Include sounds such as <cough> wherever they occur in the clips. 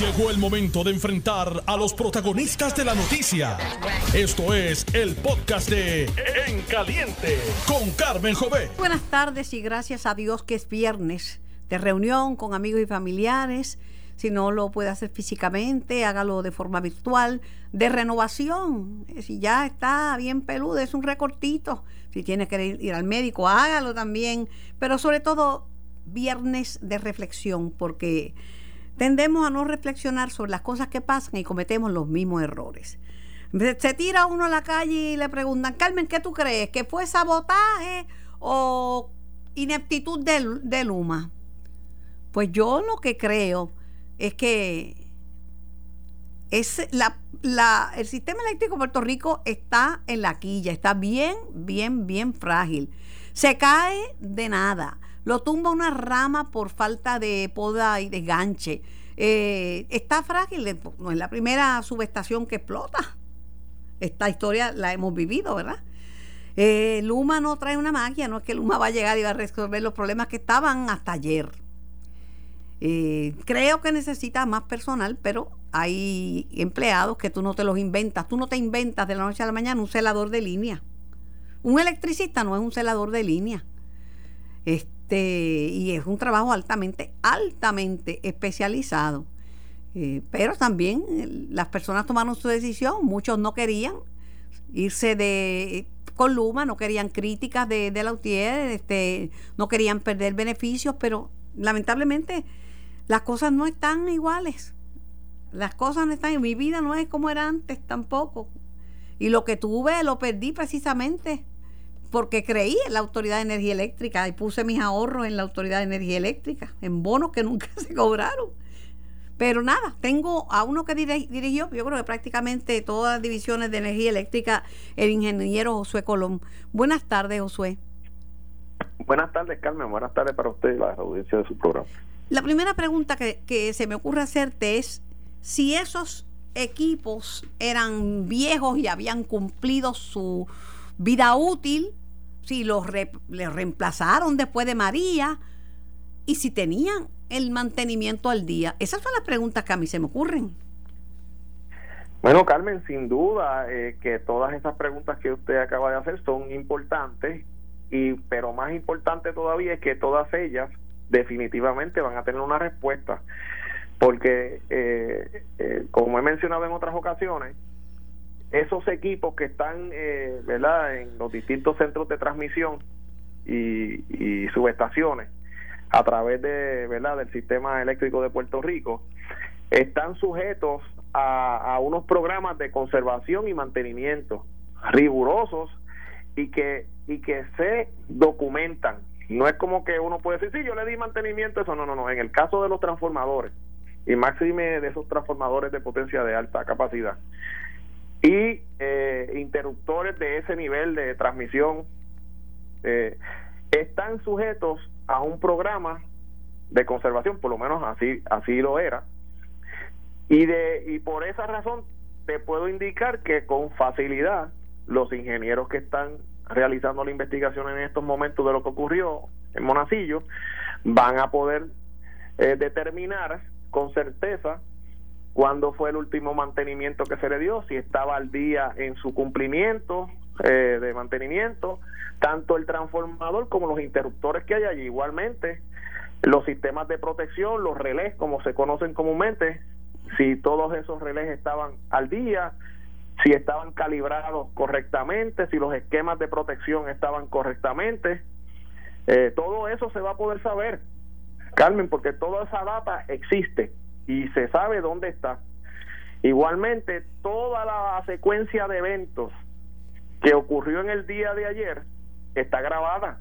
Llegó el momento de enfrentar a los protagonistas de la noticia. Esto es el podcast de En Caliente con Carmen Jové. Buenas tardes y gracias a Dios que es viernes de reunión con amigos y familiares. Si no lo puede hacer físicamente, hágalo de forma virtual, de renovación. Si ya está bien peludo, es un recortito. Si tiene que ir al médico, hágalo también. Pero sobre todo, viernes de reflexión, porque tendemos a no reflexionar sobre las cosas que pasan y cometemos los mismos errores. Se tira uno a la calle y le preguntan, Carmen, ¿qué tú crees? ¿Que fue sabotaje o ineptitud de, Luma? Pues yo lo que creo es que es la, el sistema eléctrico de Puerto Rico está en la quilla, está bien, bien, bien frágil. Se cae de nada lo tumba una rama por falta de poda y desganche. Eh, está frágil, no es la primera subestación que explota. Esta historia la hemos vivido, ¿verdad? Eh, Luma no trae una magia, no es que Luma va a llegar y va a resolver los problemas que estaban hasta ayer. Eh, creo que necesita más personal, pero hay empleados que tú no te los inventas. Tú no te inventas de la noche a la mañana un celador de línea. Un electricista no es un celador de línea. Este, este, y es un trabajo altamente, altamente especializado. Eh, pero también las personas tomaron su decisión, muchos no querían irse de con Luma, no querían críticas de, de la UTIER, este, no querían perder beneficios, pero lamentablemente las cosas no están iguales. Las cosas no están, mi vida no es como era antes tampoco. Y lo que tuve lo perdí precisamente porque creí en la Autoridad de Energía Eléctrica y puse mis ahorros en la Autoridad de Energía Eléctrica, en bonos que <laughs> nunca se cobraron. Pero nada, tengo a uno que dirigió, yo creo que prácticamente todas las divisiones de energía eléctrica, el ingeniero Josué Colón. Buenas tardes, Josué. Buenas tardes, Carmen. Buenas tardes para usted y la audiencia de su programa. La primera pregunta que, que se me ocurre hacerte es si esos equipos eran viejos y habían cumplido su vida útil si los reemplazaron después de María y si tenían el mantenimiento al día. Esas son las preguntas que a mí se me ocurren. Bueno, Carmen, sin duda eh, que todas esas preguntas que usted acaba de hacer son importantes, y pero más importante todavía es que todas ellas definitivamente van a tener una respuesta, porque eh, eh, como he mencionado en otras ocasiones, esos equipos que están eh, ¿verdad? en los distintos centros de transmisión y, subestaciones a través de verdad del sistema eléctrico de Puerto Rico están sujetos a, a unos programas de conservación y mantenimiento rigurosos y que y que se documentan. No es como que uno puede decir sí yo le di mantenimiento eso no no no. En el caso de los transformadores y máxime de esos transformadores de potencia de alta capacidad y eh, interruptores de ese nivel de transmisión eh, están sujetos a un programa de conservación, por lo menos así así lo era. Y de y por esa razón te puedo indicar que con facilidad los ingenieros que están realizando la investigación en estos momentos de lo que ocurrió en Monacillo van a poder eh, determinar con certeza cuándo fue el último mantenimiento que se le dio, si estaba al día en su cumplimiento eh, de mantenimiento, tanto el transformador como los interruptores que hay allí. Igualmente, los sistemas de protección, los relés, como se conocen comúnmente, si todos esos relés estaban al día, si estaban calibrados correctamente, si los esquemas de protección estaban correctamente. Eh, todo eso se va a poder saber, Carmen, porque toda esa data existe y se sabe dónde está. Igualmente, toda la secuencia de eventos que ocurrió en el día de ayer está grabada.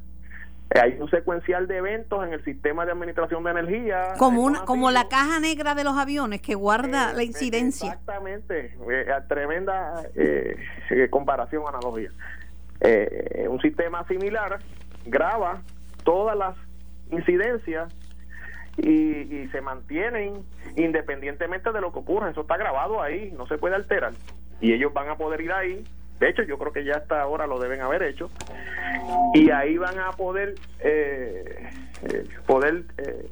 Hay un secuencial de eventos en el sistema de administración de energía. Como, una, como la caja negra de los aviones que guarda la incidencia. Exactamente, eh, tremenda eh, comparación, analogía. Eh, un sistema similar graba todas las incidencias y, se mantienen independientemente de lo que ocurra. Eso está grabado ahí, no se puede alterar. Y ellos van a poder ir ahí. De hecho, yo creo que ya hasta ahora lo deben haber hecho. Y ahí van a poder eh, eh, poder eh,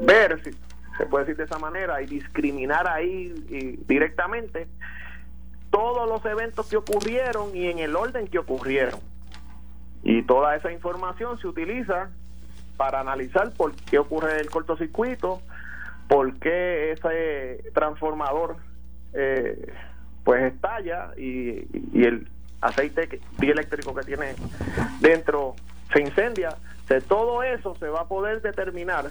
ver se puede decir de esa manera, y discriminar ahí directamente todos los eventos que ocurrieron y en el orden que ocurrieron. Y toda esa información se utiliza para analizar por qué ocurre el cortocircuito, por qué ese transformador eh, pues estalla y, el aceite dieléctrico que tiene dentro se incendia. De todo eso se va a poder determinar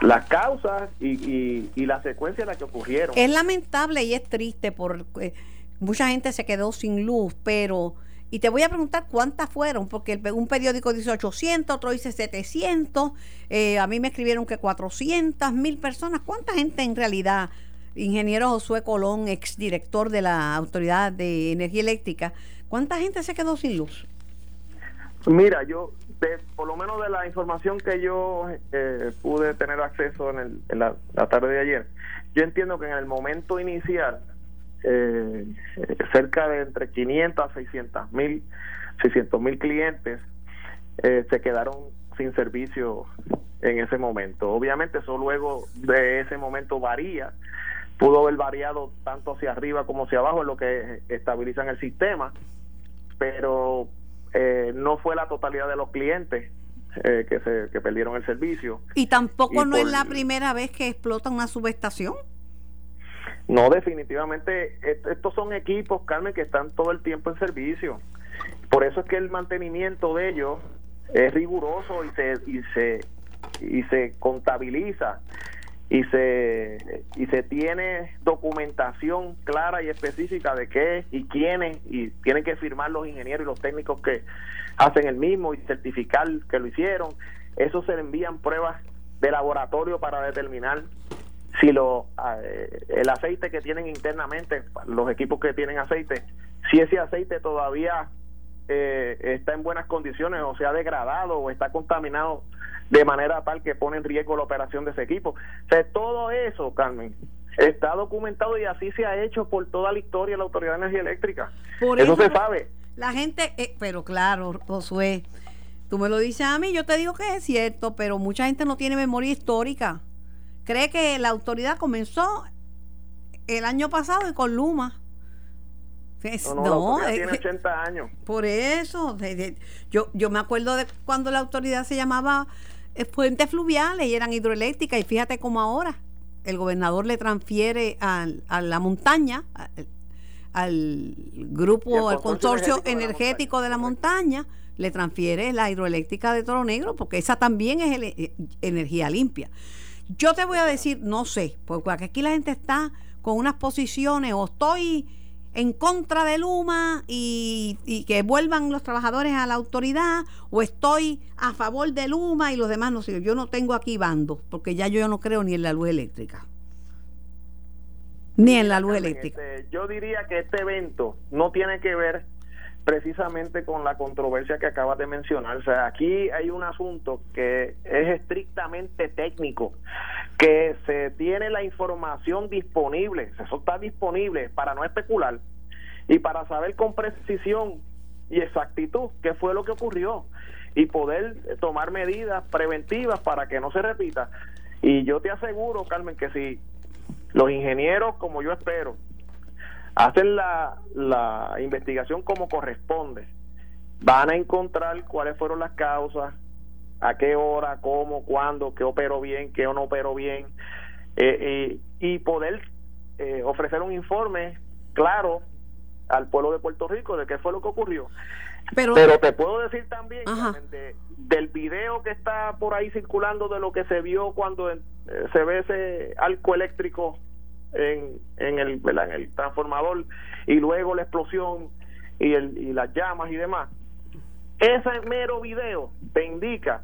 las causas y, y, la secuencia en la que ocurrieron. Es lamentable y es triste porque eh, mucha gente se quedó sin luz, pero... Y te voy a preguntar cuántas fueron, porque un periódico dice 800, otro dice 700, eh, a mí me escribieron que 400 mil personas. ¿Cuánta gente en realidad ingeniero Josué Colón, exdirector de la Autoridad de Energía Eléctrica, ¿cuánta gente se quedó sin luz? Mira, yo, por lo menos de la información que yo eh, pude tener acceso en, la, tarde de ayer, yo entiendo que en el momento inicial, eh, cerca de entre 500 a 600 mil 600 mil clientes eh, se quedaron sin servicio en ese momento. Obviamente eso luego de ese momento varía pudo haber variado tanto hacia arriba como hacia abajo en lo que estabilizan el sistema, pero eh, no fue la totalidad de los clientes eh, que, se, que perdieron el servicio. ¿Y tampoco no es la primera vez que explota una subestación? No, definitivamente, estos son equipos, Carmen, que están todo el tiempo en servicio. Por eso es que el mantenimiento de ellos es riguroso y se, y se, y se contabiliza y se y se tiene documentación clara y específica de qué y quiénes y tienen que firmar los ingenieros y los técnicos que hacen el mismo y certificar que lo hicieron eso se le envían pruebas de laboratorio para determinar si lo eh, el aceite que tienen internamente los equipos que tienen aceite si ese aceite todavía eh, está en buenas condiciones o se ha degradado o está contaminado de manera tal que pone en riesgo la operación de ese equipo. O todo eso, Carmen, está documentado y así se ha hecho por toda la historia de la Autoridad de Energía Eléctrica. Por eso, se sabe. La gente, eh, pero claro, Josué, tú me lo dices a mí, yo te digo que es cierto, pero mucha gente no tiene memoria histórica. Cree que la autoridad comenzó el año pasado y con Luma. no, tiene 80 eh, años. Por eso, yo, yo me acuerdo de cuando la autoridad se llamaba fuentes fluviales y eran hidroeléctricas. Y fíjate cómo ahora el gobernador le transfiere a, la montaña, al, grupo, al consorcio energético, de, la montaña, le transfiere la hidroeléctrica de Toro Negro, porque esa también es eh, energía limpia. Yo te voy a decir, no sé, porque aquí la gente está con unas posiciones, o estoy en contra de Luma y, que vuelvan los trabajadores a la autoridad o estoy a favor de Luma y los demás no sé. Yo no tengo aquí bando porque ya yo no creo ni en la luz eléctrica. Ni en la luz eléctrica. Este, yo diría que este evento no tiene que ver precisamente con la controversia que acabas de mencionar. O sea, aquí hay un asunto que es estrictamente técnico, que se tiene la información disponible, eso está disponible para no especular y para saber con precisión y exactitud qué fue lo que ocurrió y poder tomar medidas preventivas para que no se repita. Y yo te aseguro, Carmen, que si los ingenieros, como yo espero, hacen la, la investigación como corresponde, van a encontrar cuáles fueron las causas, a qué hora, cómo, cuándo, qué operó bien, qué no operó bien, eh, eh, y poder eh, ofrecer un informe claro al pueblo de Puerto Rico de qué fue lo que ocurrió. Pero, Pero te puedo decir también del video que está por ahí circulando de lo que se vio cuando se ve ese arco eléctrico en, en, el, en el transformador y luego la explosión y, el, y las llamas y demás. Ese mero video te indica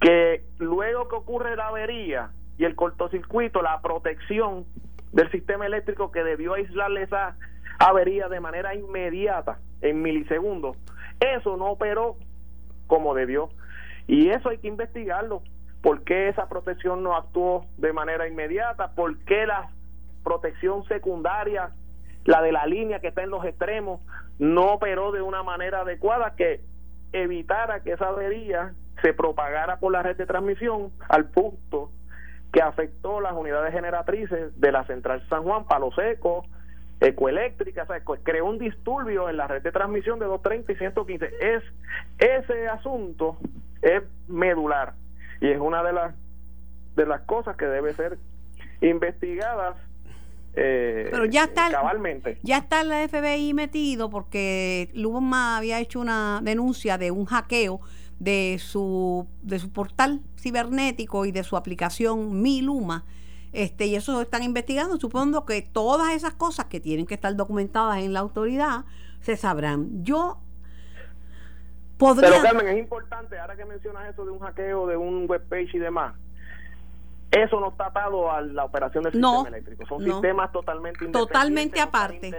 que luego que ocurre la avería y el cortocircuito, la protección del sistema eléctrico que debió aislarle esa avería de manera inmediata, en milisegundos, eso no operó como debió. Y eso hay que investigarlo. ¿Por qué esa protección no actuó de manera inmediata? ¿Por qué la protección secundaria, la de la línea que está en los extremos, no operó de una manera adecuada que evitara que esa avería se propagara por la red de transmisión al punto que afectó las unidades generatrices de la central San Juan, Palo Seco, Ecoeléctrica, o sea, creó un disturbio en la red de transmisión de 230 y 115. Es, ese asunto es medular y es una de las de las cosas que debe ser investigadas eh, Pero ya está, cabalmente. Ya está el FBI metido porque Luma había hecho una denuncia de un hackeo de su, de su portal cibernético y de su aplicación Mi Luma. Este, y eso están investigando. Supongo que todas esas cosas que tienen que estar documentadas en la autoridad se sabrán. Yo podría. Pero Carmen, es importante, ahora que mencionas eso de un hackeo de un webpage y demás, eso no está atado a la operación del sistema eléctrico. Son sistemas totalmente Totalmente aparte.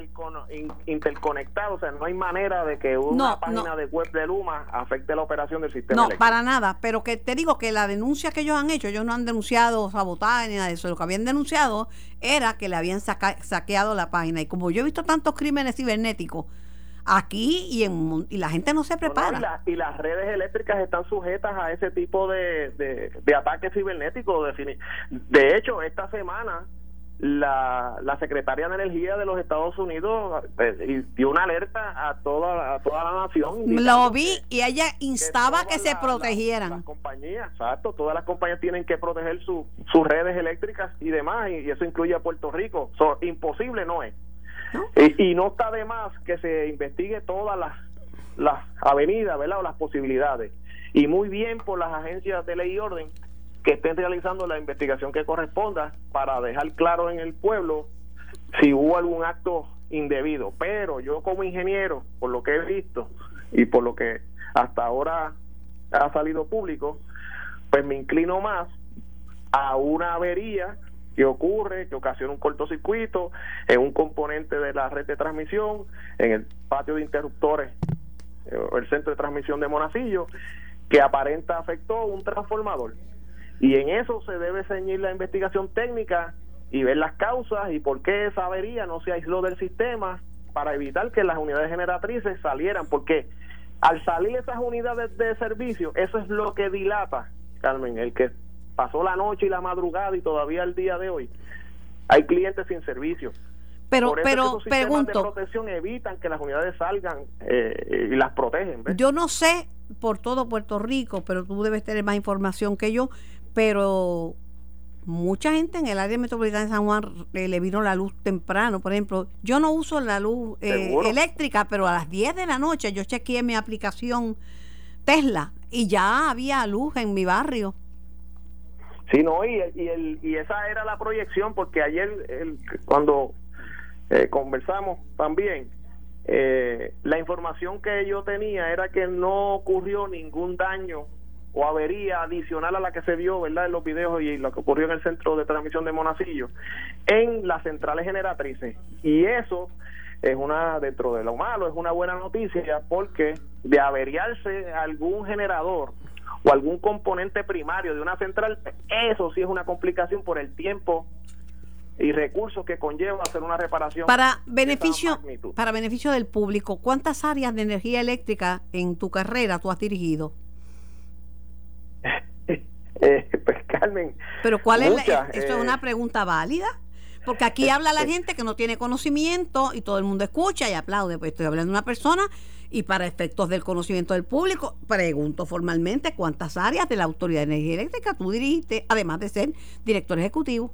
interconectados. O sea, no hay manera de que una página de web de Luma afecte la operación del sistema eléctrico. No, para nada. Pero que te digo que la denuncia que ellos han hecho, ellos no han denunciado sabotaje ni nada de eso. Lo que habían denunciado era que le habían saqueado la página. Y como yo he visto tantos crímenes cibernéticos, aquí y, en, y la gente no se prepara. y, las redes eléctricas están sujetas a ese tipo de, de, ataques cibernéticos. De hecho, esta semana la, la secretaria de Energía de los Estados Unidos eh, dio una alerta a toda, a toda la nación. Lo vi y ella instaba que, se protegieran. Las, compañías, exacto, todas las compañías tienen que proteger sus redes eléctricas y demás, y, eso incluye a Puerto Rico. imposible no es. Y, no está de más que se investigue todas las, las avenidas, ¿verdad? O las posibilidades. Y muy bien por las agencias de ley y orden que estén realizando la investigación que corresponda para dejar claro en el pueblo si hubo algún acto indebido. Pero yo como ingeniero, por lo que he visto y por lo que hasta ahora ha salido público, pues me inclino más a una avería que ocurre, que ocasiona un cortocircuito en un componente de la red de transmisión, en el patio de interruptores, eh, el centro de transmisión de Monacillo, que aparenta afectó un transformador. Y en eso se debe ceñir la investigación técnica y ver las causas y por qué esa avería no se aisló del sistema para evitar que las unidades generatrices salieran, porque al salir esas unidades de servicio, eso es lo que dilata, Carmen, el que pasó la noche y la madrugada y todavía el día de hoy hay clientes sin servicio. Pero, pero pregunto. de protección evitan que las unidades salgan eh, y las protegen. Yo no sé por todo Puerto Rico, pero tú debes tener más información que yo. Pero mucha gente en el área metropolitana de San Juan eh, le vino la luz temprano. Por ejemplo, yo no uso la luz eh, eléctrica, pero a las 10 de la noche yo chequeé mi aplicación Tesla y ya había luz en mi barrio. Sí, no, y, y, el, y esa era la proyección, porque ayer el, cuando eh, conversamos también, eh, la información que yo tenía era que no ocurrió ningún daño o avería adicional a la que se vio, ¿verdad?, en los videos y lo que ocurrió en el centro de transmisión de Monacillo, en las centrales generatrices. Y eso es una, dentro de lo malo, es una buena noticia porque de averiarse algún generador o algún componente primario de una central, eso sí es una complicación por el tiempo y recursos que conlleva hacer una reparación. Para beneficio, para beneficio del público, ¿cuántas áreas de energía eléctrica en tu carrera tú has dirigido? <laughs> eh, pues Carmen. Pero ¿cuál es? esto es eh, una pregunta válida. Porque aquí habla la gente que no tiene conocimiento y todo el mundo escucha y aplaude. Pues estoy hablando de una persona y para efectos del conocimiento del público, pregunto formalmente cuántas áreas de la Autoridad de Energía Eléctrica tú dirigiste, además de ser director ejecutivo.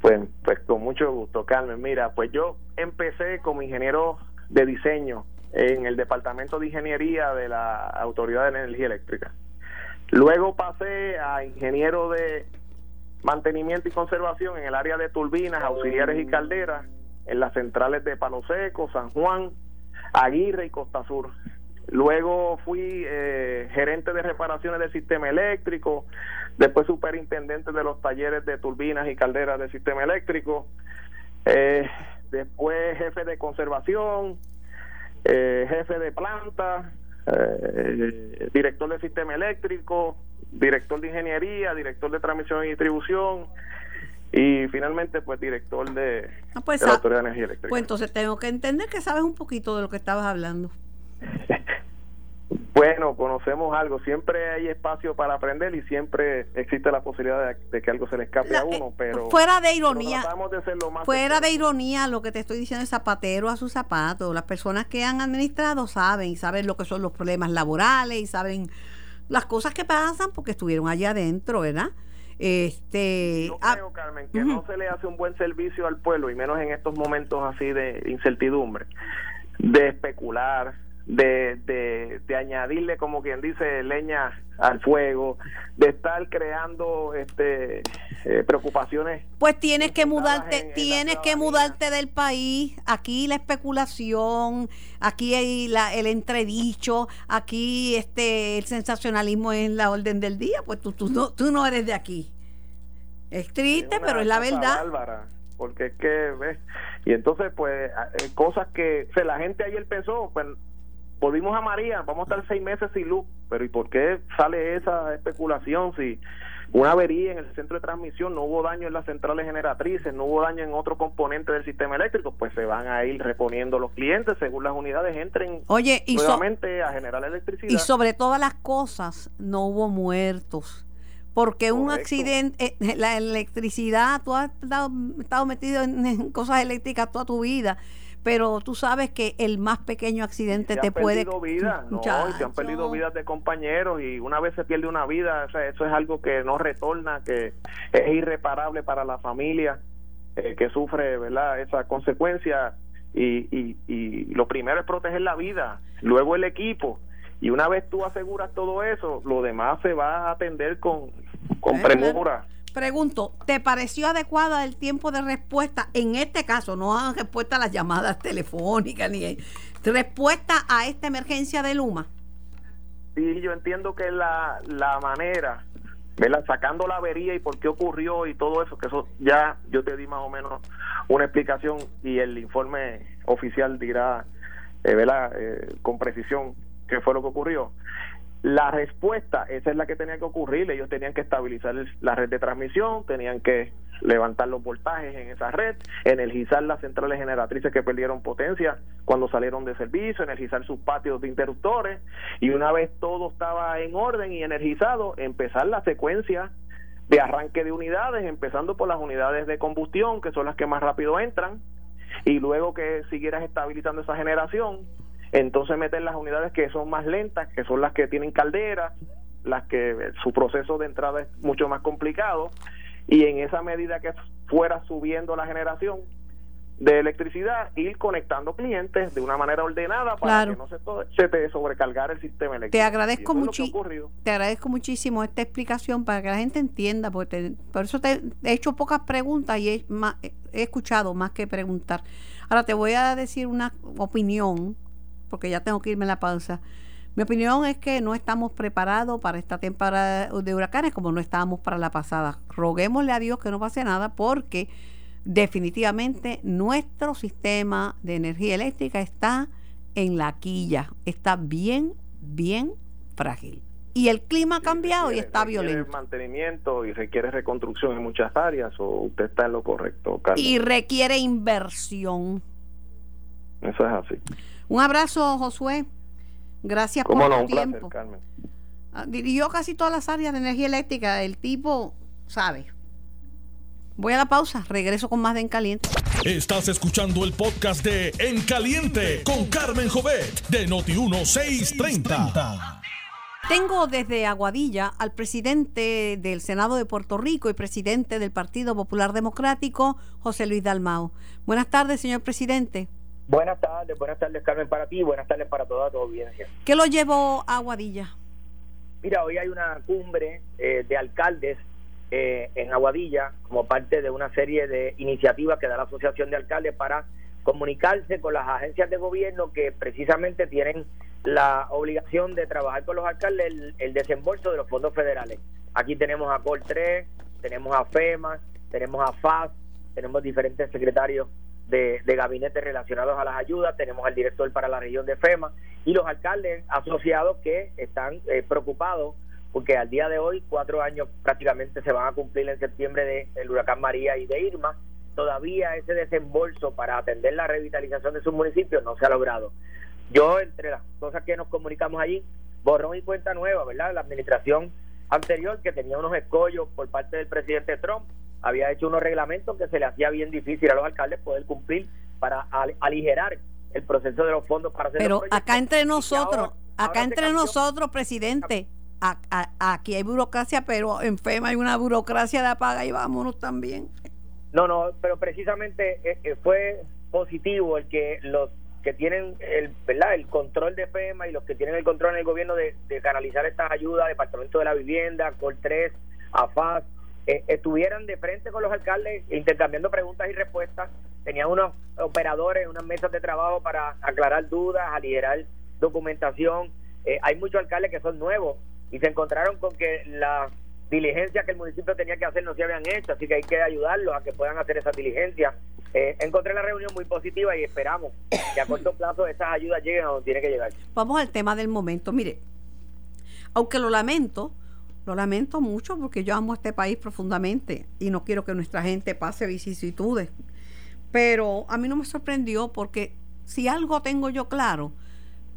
Pues, pues con mucho gusto, Carmen. Mira, pues yo empecé como ingeniero de diseño en el Departamento de Ingeniería de la Autoridad de Energía Eléctrica. Luego pasé a ingeniero de mantenimiento y conservación en el área de turbinas, auxiliares y calderas, en las centrales de Palo Seco, San Juan, Aguirre y Costa Sur. Luego fui eh, gerente de reparaciones del sistema eléctrico, después superintendente de los talleres de turbinas y calderas del sistema eléctrico, eh, después jefe de conservación, eh, jefe de planta, director del sistema eléctrico, director de ingeniería, director de transmisión y distribución y finalmente pues director de, ah, pues, la Autoridad de Energía Eléctrica. Pues entonces tengo que entender que sabes un poquito de lo que estabas hablando. <laughs> Bueno, conocemos algo. Siempre hay espacio para aprender y siempre existe la posibilidad de, que algo se le escape a uno. Eh, pero fuera de ironía, fuera de ironía, lo que te estoy diciendo es zapatero a sus zapatos. Las personas que han administrado saben, saben lo que son los problemas laborales y saben las cosas que pasan porque estuvieron allá adentro, ¿verdad? Este, Yo ah, creo, Carmen, que no se le hace un buen servicio al pueblo y menos en estos momentos así de incertidumbre, de especular, de, de, de, añadirle, como quien dice, leña al fuego, de estar creando este eh, preocupaciones. Pues tienes que mudarte, tienes que mudarte del país. Aquí la especulación, aquí hay la, el entredicho, aquí este el sensacionalismo es la orden del día. Pues tú, tú, no, tú no eres de aquí. Es triste, pero es la verdad. porque es que, ¿ves? Y entonces, pues, eh, cosas que o la gente ayer pensó, pues volvimos a María, vamos a estar seis meses sin luz, pero ¿y por qué sale esa especulación si una avería en el centro de transmisión, no hubo daño en las centrales generatrices, no hubo daño en otro componente del sistema eléctrico, pues se van a ir reponiendo los clientes según las unidades entren Oye, y nuevamente a generar electricidad. Y sobre todas las cosas, no hubo muertos. Porque un accidente, eh, <laughs> la electricidad, tú has estado, metido en cosas eléctricas toda tu vida pero tú sabes que el más pequeño accidente te puede vidas, no, se han perdido vidas de compañeros y una vez se pierde una vida, eso es algo que no retorna, que es irreparable para la familia eh, que sufre, ¿verdad? Esa consecuencia y, y, y lo primero es proteger la vida, luego el equipo y una vez tú aseguras todo eso, lo demás se va a atender con, con premura. Pregunto, ¿te pareció adecuada el tiempo de respuesta? En este caso, no respuesta a las llamadas telefónicas ni respuesta a esta emergencia de Luma. Sí, yo entiendo que la, la manera, ¿verdad? sacando la avería y por qué ocurrió y todo eso, que eso ya yo te di más o menos una explicación y el informe oficial dirá, eh, ¿verdad? Eh, con precisión qué fue lo que ocurrió. La respuesta, esa es la que tenía que ocurrir. Ellos tenían que estabilizar la red de transmisión, tenían que levantar los voltajes en esa red, energizar las centrales generatrices que perdieron potencia cuando salieron de servicio, energizar sus patios de interruptores y una vez todo estaba en orden y energizado, empezar la secuencia de arranque de unidades, empezando por las unidades de combustión, que son las que más rápido entran, y luego que siguieras estabilizando esa generación, entonces meter las unidades que son más lentas, que son las que tienen caldera, las que su proceso de entrada es mucho más complicado, y en esa medida que fuera subiendo la generación de electricidad, ir conectando clientes de una manera ordenada para que no se, se te sobrecargara el sistema eléctrico. Te agradezco mucho. Te agradezco muchísimo esta explicación para que la gente entienda, porque por eso te he hecho pocas preguntas y he, he escuchado más que preguntar. Ahora te voy a decir una opinión porque ya tengo que irme a la pausa. Mi opinión es que no estamos preparados para esta temporada de huracanes como no estábamos para la pasada. Roguémosle a Dios que no pase nada porque definitivamente nuestro sistema de energía eléctrica está en la quilla, está bien, bien frágil. Y el clima ha cambiado y está violento. mantenimiento y requiere reconstrucción en muchas áreas o usted está en lo correcto, Y requiere inversión. Eso es así. Un abrazo, Josué. Gracias por tu tiempo. Carmen. Ah, dirigió casi todas las áreas de energía eléctrica. El tipo sabe. Voy a la pausa, regreso con más de En Caliente. Estás escuchando el podcast de En Caliente con Carmen Jovet de Noti1630. Tengo desde Aguadilla al presidente del Senado de Puerto Rico y presidente del Partido Popular Democrático, José Luis Dalmao. Buenas tardes, señor presidente. Buenas tardes, buenas tardes Carmen para ti, buenas tardes para toda tu audiencia. ¿Qué lo llevó a Aguadilla? Mira, hoy hay una cumbre eh, de alcaldes eh, en Aguadilla como parte de una serie de iniciativas que da la Asociación de Alcaldes para comunicarse con las agencias de gobierno que precisamente tienen la obligación de trabajar con los alcaldes el, el desembolso de los fondos federales. Aquí tenemos a COL 3, tenemos a FEMA, tenemos a FAS, tenemos diferentes secretarios de, gabinetes relacionados a las ayudas, tenemos al director para la región de FEMA y los alcaldes asociados que están eh, preocupados porque al día de hoy, cuatro años prácticamente se van a cumplir en septiembre del huracán María y de Irma, todavía ese desembolso para atender la revitalización de sus municipios no se ha logrado. Yo, entre las cosas que nos comunicamos allí, borrón y cuenta nueva, ¿verdad? La administración anterior, que tenía unos escollos por parte del presidente Trump, había hecho unos reglamentos que se le hacía bien difícil a los alcaldes poder cumplir para aligerar el proceso de los fondos para hacer Pero acá entre nosotros, acá entre nosotros, presidente, aquí hay burocracia, pero en FEMA hay una burocracia de apaga y vámonos también. No, no, pero precisamente eh, eh, fue positivo el que los que tienen el, ¿verdad? el control de FEMA y los que tienen el control en el gobierno de, canalizar estas ayudas, Departamento de la Vivienda, Col 3, AFAS, eh, estuvieran de frente con los alcaldes intercambiando preguntas y respuestas, tenían unos operadores, unas mesas de trabajo para aclarar dudas, aligerar documentación. Eh, hay muchos alcaldes que son nuevos y se encontraron con que la diligencia que el municipio tenía que hacer no se habían hecho, así que hay que ayudarlos a que puedan hacer esa diligencia. Eh, encontré la reunión muy positiva y esperamos que a corto plazo esas ayudas lleguen a donde tiene que llegar. Vamos al tema del momento. Mire, aunque lo lamento, lo lamento mucho porque yo amo este país profundamente y no quiero que nuestra gente pase vicisitudes. Pero a mí no me sorprendió porque si algo tengo yo claro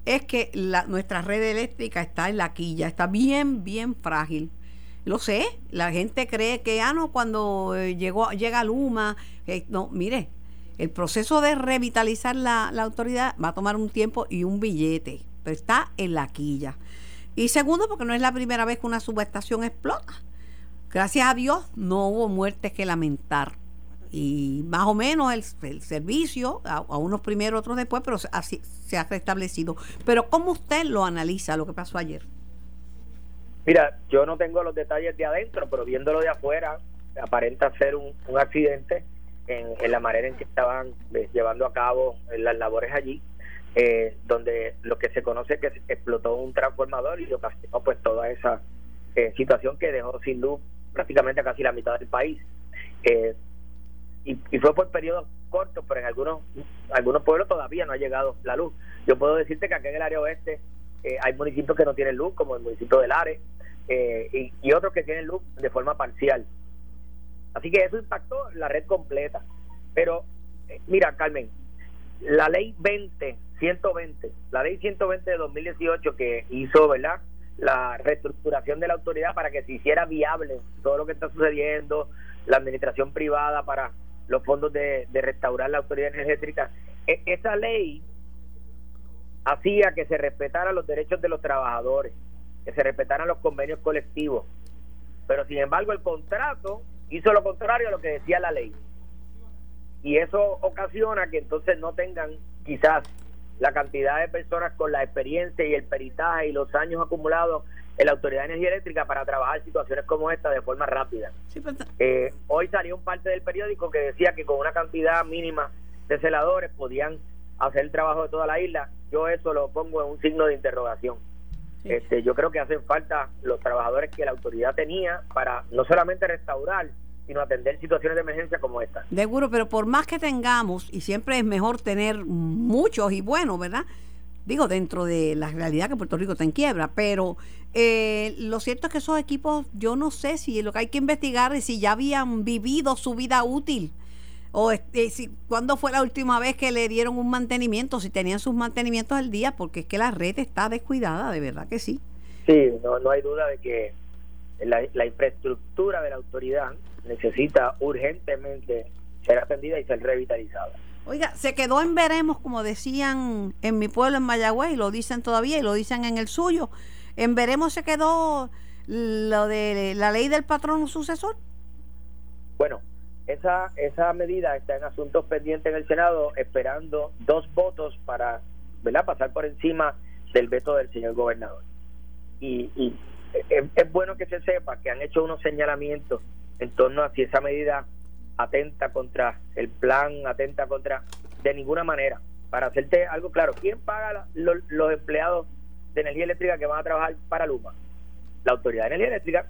es que nuestra red eléctrica está en la quilla, está bien, bien frágil. Lo sé, la gente cree que, ah, no, cuando eh, llegó, llega Luma, eh, no, mire, el proceso de revitalizar la, la, autoridad va a tomar un tiempo y un billete, pero está en la quilla. Y segundo, porque no es la primera vez que una subestación explota. Gracias a Dios no hubo muertes que lamentar. Y más o menos el, servicio, a, unos primero, otros después, pero así se ha restablecido. Pero ¿cómo usted lo analiza, lo que pasó ayer? Mira, yo no tengo los detalles de adentro, pero viéndolo de afuera, aparenta ser un, accidente en, la manera en que estaban eh, llevando a cabo las labores allí, eh, donde lo que se conoce es que explotó un transformador y ocasionó pues toda esa eh, situación que dejó sin luz prácticamente casi la mitad del país. y, y, fue por periodos cortos, pero en algunos algunos pueblos todavía no ha llegado la luz. Yo puedo decirte que aquí en el área oeste hay municipios que no tienen luz, como el municipio de Lares, eh, y, otros que tienen luz de forma parcial. Así que eso impactó la red completa. Pero, eh, mira, Carmen, la ley 20, 120, la ley 120 de 2018 que hizo, ¿verdad? La reestructuración de la autoridad para que se hiciera viable todo lo que está sucediendo, la administración privada para los fondos de, de restaurar la autoridad energética. E, esa ley hacía que se respetaran los derechos de los trabajadores, que se respetaran los convenios colectivos. Pero sin embargo el contrato hizo lo contrario a lo que decía la ley. Y eso ocasiona que entonces no tengan quizás la cantidad de personas con la experiencia y el peritaje y los años acumulados en la Autoridad de Energía Eléctrica para trabajar situaciones como esta de forma rápida. Pues, eh, hoy salió un parte del periódico que decía que con una cantidad mínima de celadores podían hacer el trabajo de toda la isla. Yo eso lo pongo en un signo de interrogación. Este, yo creo que hacen falta los trabajadores que la autoridad tenía para no solamente restaurar, sino atender situaciones de emergencia como esta. Seguro, pero por más que tengamos, y siempre es mejor tener muchos y buenos, ¿verdad? Digo, dentro de la realidad que Puerto Rico está en quiebra, pero eh, lo cierto es que esos equipos, yo no sé si lo que hay que investigar es si ya habían vivido su vida útil o este, si, cuándo fue la última vez que le dieron un mantenimiento, si tenían sus mantenimientos al día, porque es que la red está descuidada, de verdad que sí. Sí, no, no hay duda de que la, infraestructura de la autoridad necesita urgentemente ser atendida y ser revitalizada. Oiga, se quedó en veremos, como decían en mi pueblo, en Mayagüez, y lo dicen todavía, y lo dicen en el suyo. En veremos se quedó lo de la ley del patrón sucesor. Bueno, esa, esa medida está en asuntos pendientes en el Senado, esperando dos votos para ¿verdad? pasar por encima del veto del señor gobernador. Y, y es, bueno que se sepa que han hecho unos señalamientos en torno a si esa medida atenta contra el plan, atenta contra, de ninguna manera. Para hacerte algo claro, ¿quién paga los empleados de energía eléctrica que van a trabajar para Luma? La Autoridad de Energía Eléctrica.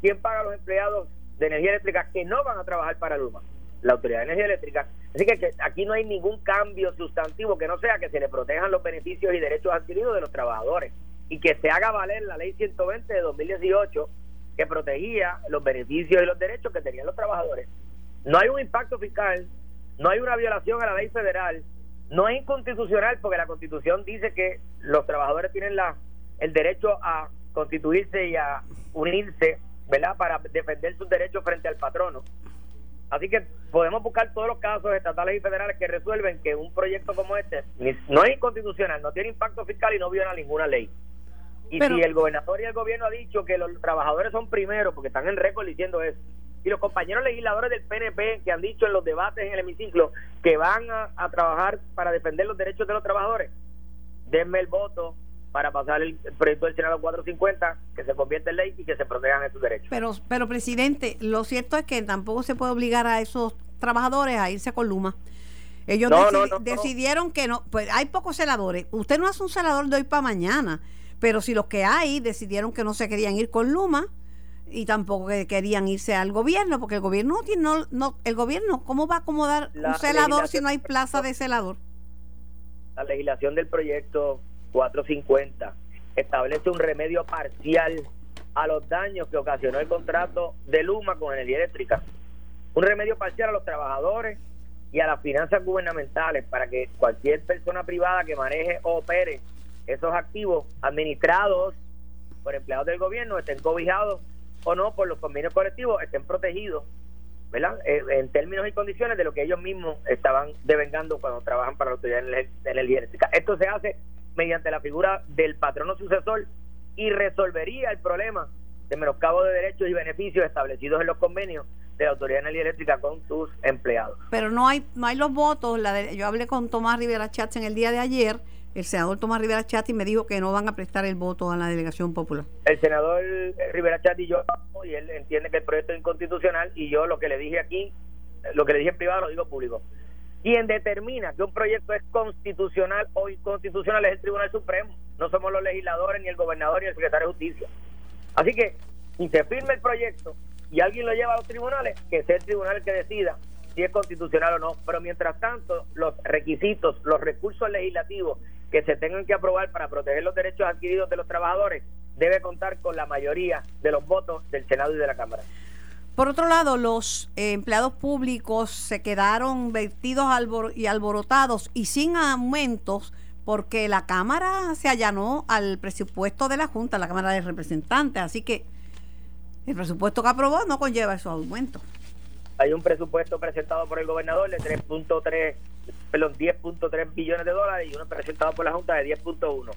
¿Quién paga los empleados de energía eléctrica que no van a trabajar para Luma, la Autoridad de Energía Eléctrica. Así que, aquí no hay ningún cambio sustantivo que no sea que se le protejan los beneficios y derechos adquiridos de los trabajadores y que se haga valer la ley 120 de 2018 que protegía los beneficios y los derechos que tenían los trabajadores. No hay un impacto fiscal, no hay una violación a la ley federal, no es inconstitucional porque la constitución dice que los trabajadores tienen la el derecho a constituirse y a unirse, ¿verdad? Para defender sus derechos frente al patrono. Así que podemos buscar todos los casos estatales y federales que resuelven que un proyecto como este no es inconstitucional, no tiene impacto fiscal y no viola ninguna ley. Y si el gobernador y el gobierno ha dicho que los trabajadores son primeros, porque están en récord diciendo eso, y los compañeros legisladores del PNP que han dicho en los debates en el hemiciclo que van a trabajar para defender los derechos de los trabajadores, denme el voto para pasar el, proyecto del Senado 450, que se convierta en ley y que se protejan esos derechos. Pero, pero presidente, lo cierto es que tampoco se puede obligar a esos trabajadores a irse con Luma. Ellos decidieron que no, pues hay pocos celadores. Usted no hace un celador de hoy para mañana, pero si los que hay decidieron que no se querían ir con Luma y tampoco que querían irse al gobierno, porque el gobierno no tiene, no, el gobierno, ¿cómo va a acomodar un celador si no hay plaza de celador? La legislación del proyecto 450 establece un remedio parcial a los daños que ocasionó el contrato de Luma con energía eléctrica. Un remedio parcial a los trabajadores y a las finanzas gubernamentales para que cualquier persona privada que maneje o opere esos activos administrados por empleados del gobierno estén cobijados o no por los convenios colectivos, estén protegidos, ¿verdad? Eh, en términos y condiciones de lo que ellos mismos estaban devengando cuando trabajan para la autoridad de energía eléctrica. Esto se hace mediante la figura del patrono sucesor y resolvería el problema de menoscabo de derechos y beneficios establecidos en los convenios de la Autoridad de Energía Eléctrica con sus empleados. Pero no hay no hay los votos. La yo hablé con Tomás Rivera Chats en el día de ayer, el senador Tomás Rivera Chats, y me dijo que no van a prestar el voto a la delegación popular. El senador Rivera Chats y yo, y él entiende que el proyecto es inconstitucional, y yo lo que le dije aquí, lo que le dije en privado, lo digo público quien determina que un proyecto es constitucional o inconstitucional es el Tribunal Supremo. No somos los legisladores, ni el gobernador, ni el secretario de Justicia. Así que, si se firma el proyecto y alguien lo lleva a los tribunales, que sea el tribunal el que decida si es constitucional o no. Pero mientras tanto, los requisitos, los recursos legislativos que se tengan que aprobar para proteger los derechos adquiridos de los trabajadores, debe contar con la mayoría de los votos del Senado y de la Cámara. Por otro lado, los eh, empleados públicos se quedaron vestidos y alborotados y sin aumentos porque la Cámara se allanó al presupuesto de la Junta, la Cámara de Representantes. Así que el presupuesto que aprobó no conlleva esos aumentos. Hay un presupuesto presentado por el gobernador de 3.3, perdón, 10.3 billones de dólares y uno presentado por la Junta de 10.1.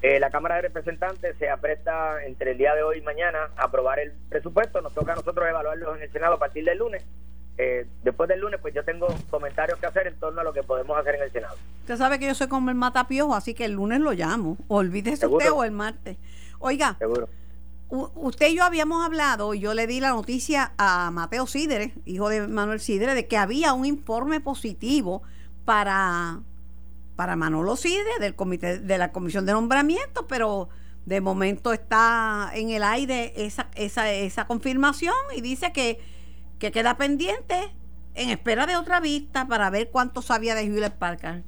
Eh, la Cámara de Representantes se apresta entre el día de hoy y mañana a aprobar el presupuesto. Nos toca a nosotros evaluarlo en el Senado a partir del lunes. Eh, después del lunes, pues yo tengo comentarios que hacer en torno a lo que podemos hacer en el Senado. Usted sabe que yo soy como el matapiojo, así que el lunes lo llamo. Olvídese usted o el martes. Oiga, usted y yo habíamos hablado, y yo le di la noticia a Mateo Sidere, hijo de Manuel Sidere, de que había un informe positivo para para Manolo Cide del comité de la comisión de nombramiento, pero de momento está en el aire esa, esa, esa confirmación y dice que, que queda pendiente en espera de otra vista para ver cuánto sabía de Hewlett Packard.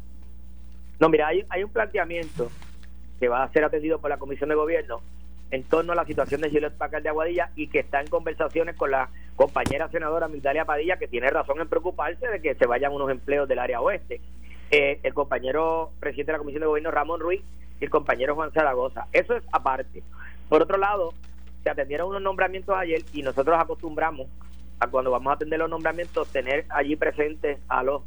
No, mira, hay, hay un planteamiento que va a ser atendido por la Comisión de Gobierno en torno a la situación de Hewlett Packard de Aguadilla y que está en conversaciones con la compañera senadora Migdalia Padilla, que tiene razón en preocuparse de que se vayan unos empleos del área oeste. Eh, el compañero presidente de la Comisión de Gobierno, Ramón Ruiz, y el compañero Juan Zaragoza. Eso es aparte. Por otro lado, se atendieron unos nombramientos ayer y nosotros acostumbramos a cuando vamos a atender los nombramientos tener allí presentes a los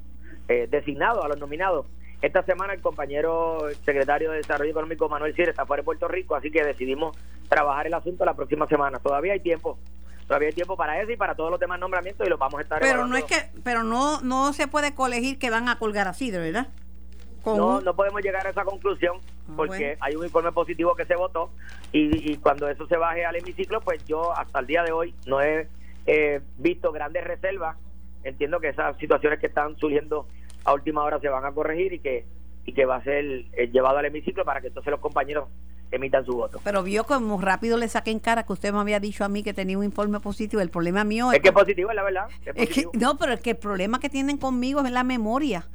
eh, designados, a los nominados. Esta semana el compañero secretario de Desarrollo Económico Manuel Cire está fuera de Puerto Rico, así que decidimos trabajar el asunto la próxima semana. Todavía hay tiempo todavía hay tiempo para eso y para todos los demás nombramientos y los vamos a estar pero no es que pero no no se puede colegir que van a colgar así de verdad. No no podemos llegar a esa conclusión ah, porque hay un informe positivo que se votó y, cuando eso se baje al hemiciclo pues yo hasta el día de hoy no he visto grandes reservas. Entiendo que esas situaciones que están surgiendo a última hora se van a corregir y que y que va a ser eh, llevado al hemiciclo para que entonces los compañeros emitan su voto. Pero vio como rápido le saqué en cara que usted me había dicho a mí que tenía un informe positivo. El problema mío es, es que es positivo, es la verdad. no, pero es que el problema que tienen conmigo es la memoria.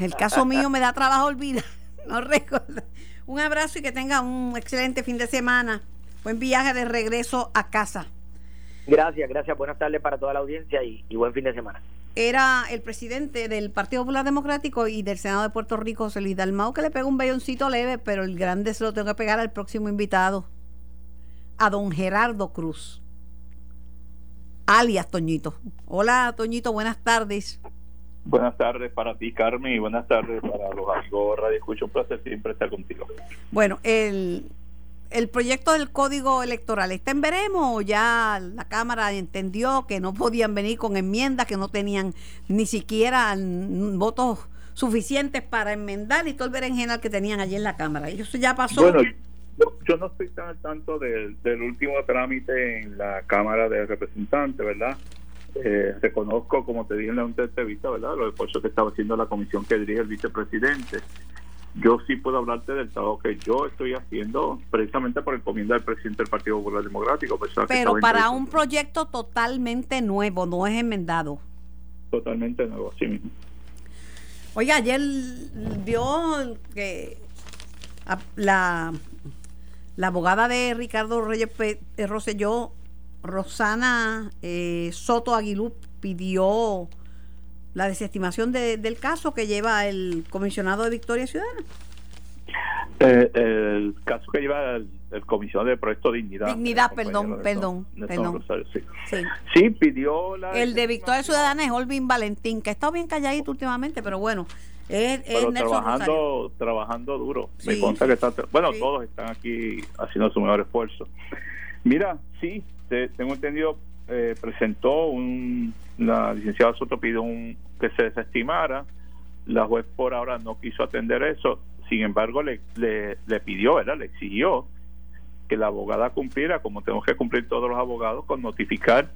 El caso mío me da trabajo olvidar. <laughs> No recuerdo. Un abrazo y que tenga un excelente fin de semana. Buen viaje de regreso a casa. Gracias, gracias. Buenas tardes para toda la audiencia y buen fin de semana. Era el presidente del Partido Popular Democrático y del Senado de Puerto Rico, José Luis Dalmau, que le pegó un belloncito leve, pero el grande se lo tengo que pegar al próximo invitado, a don Gerardo Cruz, alias Toñito. Hola, Toñito, buenas tardes. Buenas tardes para ti, Carmen, y buenas tardes para los amigos Radio Escucha. Un placer siempre estar contigo. Bueno, el, el proyecto del código electoral está en veremos o ya la Cámara entendió que no podían venir con enmiendas, que no tenían ni siquiera votos suficientes para enmendar y todo el berenjenal que tenían allí en la Cámara. Y eso ya pasó. Bueno, yo, no estoy tan al tanto del, del último trámite en la Cámara de Representantes, ¿verdad? Eh, reconozco, como te dije en la entrevista, ¿verdad? Los esfuerzos que estaba haciendo la comisión que dirige el vicepresidente. Yo sí puedo hablarte del trabajo que yo estoy haciendo precisamente por encomienda del presidente del Partido Popular Democrático. Pero para un proyecto totalmente nuevo, no es enmendado. Totalmente nuevo, así mismo. Oiga, ayer vio que la, la abogada de Ricardo Reyes Rosselló Rosana eh, Soto Aguilú pidió la desestimación del caso que lleva el comisionado de Victoria Ciudadana. Eh, el caso que lleva el, comisionado de Proyecto Dignidad. Dignidad, perdón, perdón, perdón. sí. pidió la... El de Victoria Ciudadana es Olvin Valentín, que ha estado bien calladito últimamente, pero bueno, es, pero trabajando, trabajando duro. Me consta que está, bueno, todos están aquí haciendo su mejor esfuerzo. Mira, sí, tengo entendido, eh, presentó un, la licenciada Soto pidió un, que se desestimara, la juez por ahora no quiso atender eso, sin embargo le, le, pidió, ¿verdad? le exigió que la abogada cumpliera, como tenemos que cumplir todos los abogados, con notificar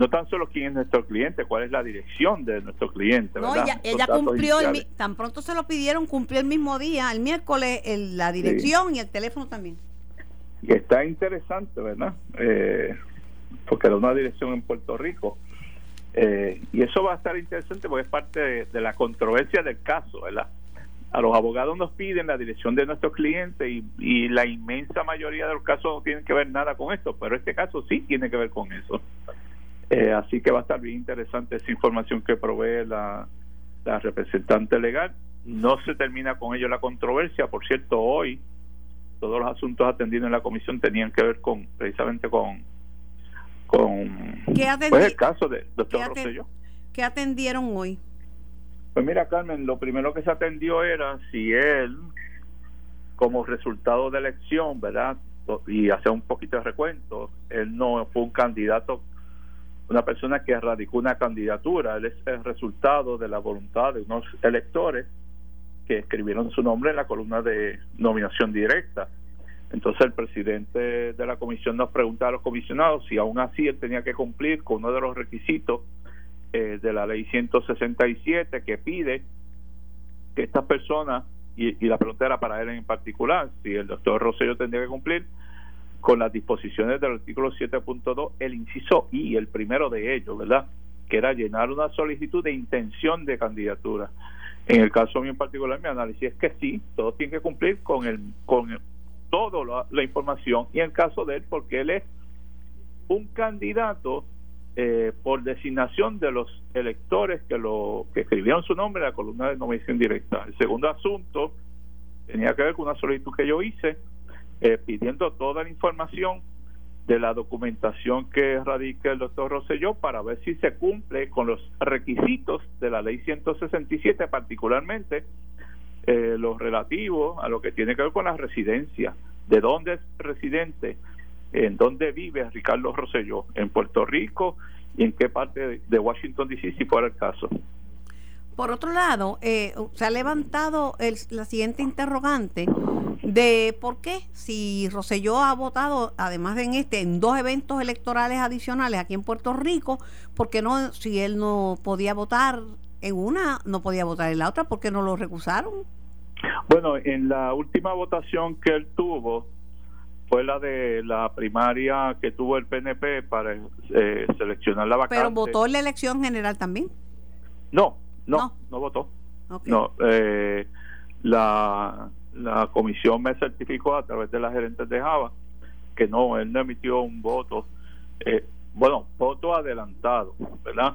no tan solo quién es nuestro cliente, cuál es la dirección de nuestro cliente. No, ella, cumplió, tan pronto se lo pidieron, cumplió el mismo día, el miércoles, la dirección y el teléfono también. Y está interesante, ¿verdad? Eh, porque era una dirección en Puerto Rico. Eh, y eso va a estar interesante porque es parte de, la controversia del caso, ¿verdad? A los abogados nos piden la dirección de nuestros clientes y, y, la inmensa mayoría de los casos no tienen que ver nada con esto, pero este caso sí tiene que ver con eso. Eh, así que va a estar bien interesante esa información que provee la, la representante legal. No se termina con ello la controversia, por cierto, hoy todos los asuntos atendidos en la comisión tenían que ver con precisamente con con pues, el caso de doctor Rosselló. ¿Qué atendieron hoy? Pues mira, Carmen, lo primero que se atendió era si él, como resultado de elección, ¿verdad? Y hacer un poquito de recuento, él no fue un candidato, una persona que radicó una candidatura, él es el resultado de la voluntad de unos electores que escribieron su nombre en la columna de nominación directa. Entonces el presidente de la comisión nos pregunta a los comisionados si aún así él tenía que cumplir con uno de los requisitos eh, de la ley 167 que pide que estas personas, y, la pregunta era para él en particular, si el doctor Rosselló tendría que cumplir con las disposiciones del artículo 7.2, el inciso I, el primero de ellos, ¿verdad? Que era llenar una solicitud de intención de candidatura. En el caso mío en particular, mi análisis es que sí, todos tienen que cumplir con el con toda la, información y el caso de él, porque él es un candidato eh, por designación de los electores que lo que escribieron su nombre en la columna de nominación directa. El segundo asunto tenía que ver con una solicitud que yo hice eh, pidiendo toda la información de la documentación que radica el doctor Rosselló para ver si se cumple con los requisitos de la ley 167, particularmente eh, los relativos a lo que tiene que ver con la residencia. ¿De dónde es residente? ¿En dónde vive Ricardo Rosselló? ¿En Puerto Rico? ¿Y en qué parte de Washington, D.C. si fuera el caso? Por otro lado, eh, se ha levantado el, la siguiente interrogante de por qué si Roselló ha votado, además de en este, en dos eventos electorales adicionales aquí en Puerto Rico, ¿por qué no, si él no podía votar en una, no podía votar en la otra? ¿Por qué no lo recusaron? Bueno, en la última votación que él tuvo, fue la de la primaria que tuvo el PNP para eh, seleccionar la vacante. ¿Pero votó en la elección general también? No, no, no, votó. No, eh, la, la comisión me certificó a través de las gerentes de Java que no, él no emitió un voto, eh, bueno, voto adelantado, ¿verdad?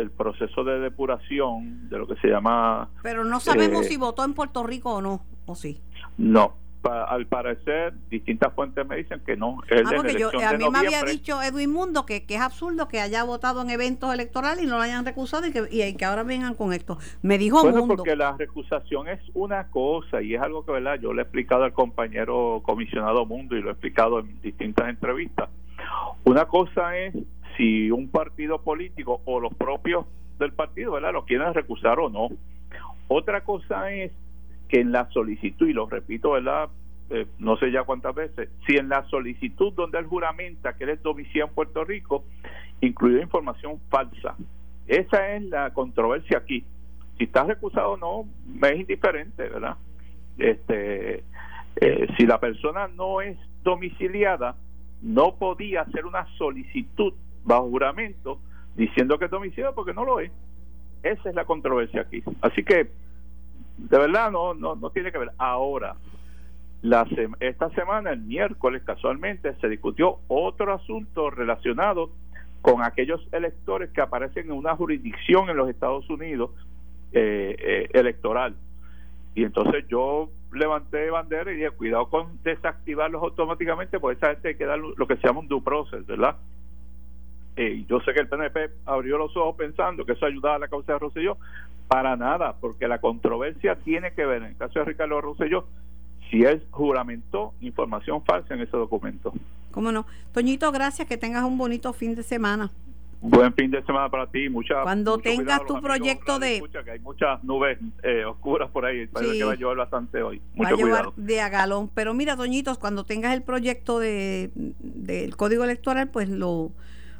El proceso de depuración de lo que se llama... Pero no sabemos eh, si votó en Puerto Rico o no, o sí. No, pa- al parecer distintas fuentes me dicen que no. Ah, la porque yo, elección a mí me había dicho Edwin Mundo que, que es absurdo que haya votado en eventos electorales y no lo hayan recusado y que, y que ahora vengan con esto. Me dijo Bueno, Mundo. porque la recusación es una cosa y es algo que, ¿verdad? Yo le he explicado al compañero comisionado Mundo y lo he explicado en distintas entrevistas. Una cosa es si un partido político o los propios del partido, ¿verdad? Lo quieren recusar o no. Otra cosa es que en la solicitud, y lo repito, ¿verdad? Eh, no sé ya cuántas veces, si en la solicitud donde él juramenta que él es domiciliado en Puerto Rico, incluye información falsa. Esa es la controversia aquí. Si está recusado o no, me es indiferente, ¿verdad? Este, eh, si la persona no es domiciliada, no podía hacer una solicitud bajo juramento diciendo que es domiciliado porque no lo es. Esa es la controversia aquí. Así que, de verdad, no, no, no tiene que ver. Ahora, la sem- esta semana, el miércoles, casualmente, se discutió otro asunto relacionado con aquellos electores que aparecen en una jurisdicción en los Estados Unidos eh, eh, electoral. Y entonces yo levanté bandera y dije, cuidado con desactivarlos automáticamente, porque esa gente hay que dar lo que se llama un due process, ¿verdad? Eh, yo sé que el PNP abrió los ojos pensando que eso ayudaba a la causa de Rosselló. Para nada, porque la controversia tiene que ver, en el caso de Ricardo Rosselló, si él juramentó información falsa en ese documento. ¿Cómo no? Toñito, gracias, que tengas un bonito fin de semana. Buen fin de semana para ti. Mucha, Cuando tengas a tu amigos proyecto de- radioescuchas, que hay muchas nubes eh, oscuras por ahí. Parece Sí. que va a llover bastante hoy. Va Mucho a llevar cuidado. de a galón. Pero mira, Toñitos, cuando tengas el proyecto de del código electoral, pues lo,